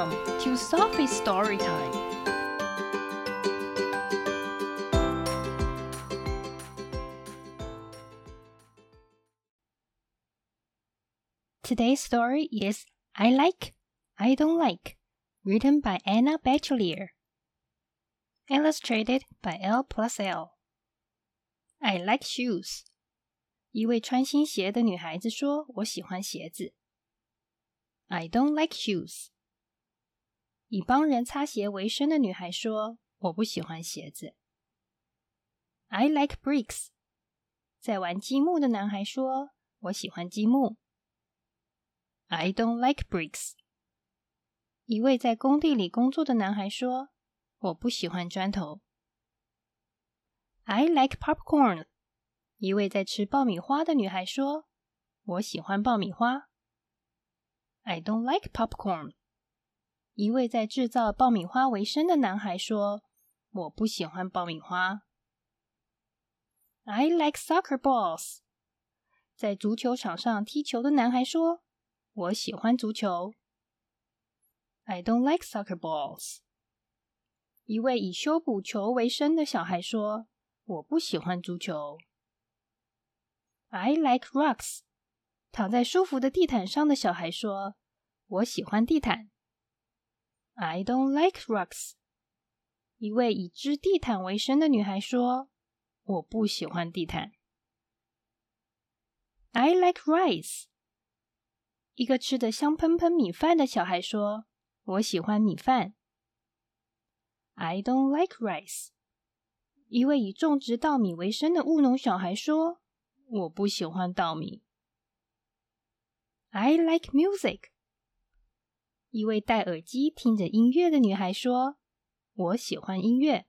Welcome to Sophie's Story Time. Today's story is I Like, I Don't Like, written by Anna Batchelier. Illustrated by L plus L. I like shoes. 一位穿新鞋的女孩子说：“我喜欢鞋子。” I don't like shoes. 以帮人擦鞋为生的女孩说：“我不喜欢鞋子。” I like bricks. 在玩积木的男孩说：“我喜欢积木。” I don't like bricks. 一位在工地里工作的男孩说：“我不喜欢砖头。” I like popcorn. 一位在吃爆米花的女孩说：“我喜欢爆米花。” I don't like popcorn. 一位在制造爆米花为生的男孩说：“我不喜欢爆米花。” I like soccer balls. 在足球场上踢球的男孩说。我喜欢足球。I don't like soccer balls。一位以修补球为生的小孩说：“我不喜欢足球。” I like rugs。躺在舒服的地毯上的小孩说：“我喜欢地毯。” I don't like rugs。一位以织地毯为生的女孩说：“我不喜欢地毯。” I like rice。一个吃的香喷喷米饭的小孩说：“我喜欢米饭。” I don't like rice。一位以种植稻米为生的务农小孩说：“我不喜欢稻米。” I like music。一位戴耳机听着音乐的女孩说：“我喜欢音乐。”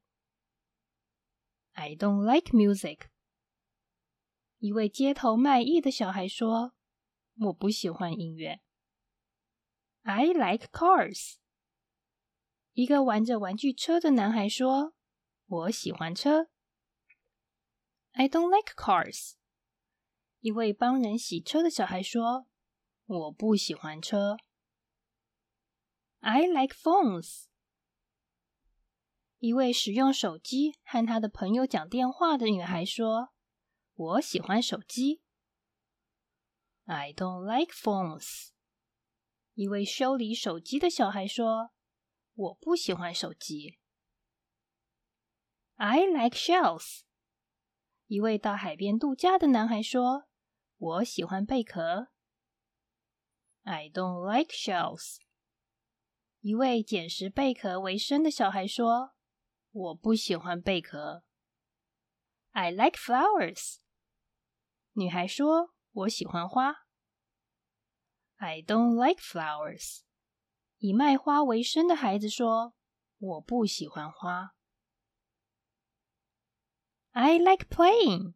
I don't like music。一位街头卖艺的小孩说。我不喜欢音乐。I like cars。一个玩着玩具车的男孩说：“我喜欢车。” I don't like cars。一位帮人洗车的小孩说：“我不喜欢车。” I like phones。一位使用手机和他的朋友讲电话的女孩说：“我喜欢手机。” I don't like phones。一位修理手机的小孩说：“我不喜欢手机。” I like shells。一位到海边度假的男孩说：“我喜欢贝壳。” I don't like shells。一位捡拾贝壳为生的小孩说：“我不喜欢贝壳。” I like flowers。女孩说。我喜欢花。I don't like flowers。以卖花为生的孩子说：“我不喜欢花。” I like playing。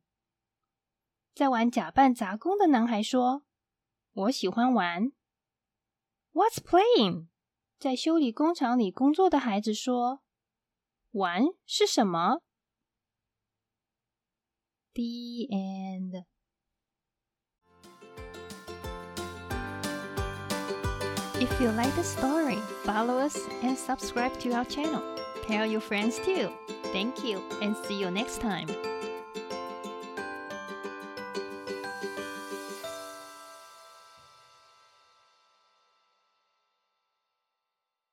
在玩假扮杂工的男孩说：“我喜欢玩。” What's playing？在修理工厂里工作的孩子说：“玩是什么？”The end。If you like the story, follow us and subscribe to our channel. Tell your friends too. Thank you and see you next time.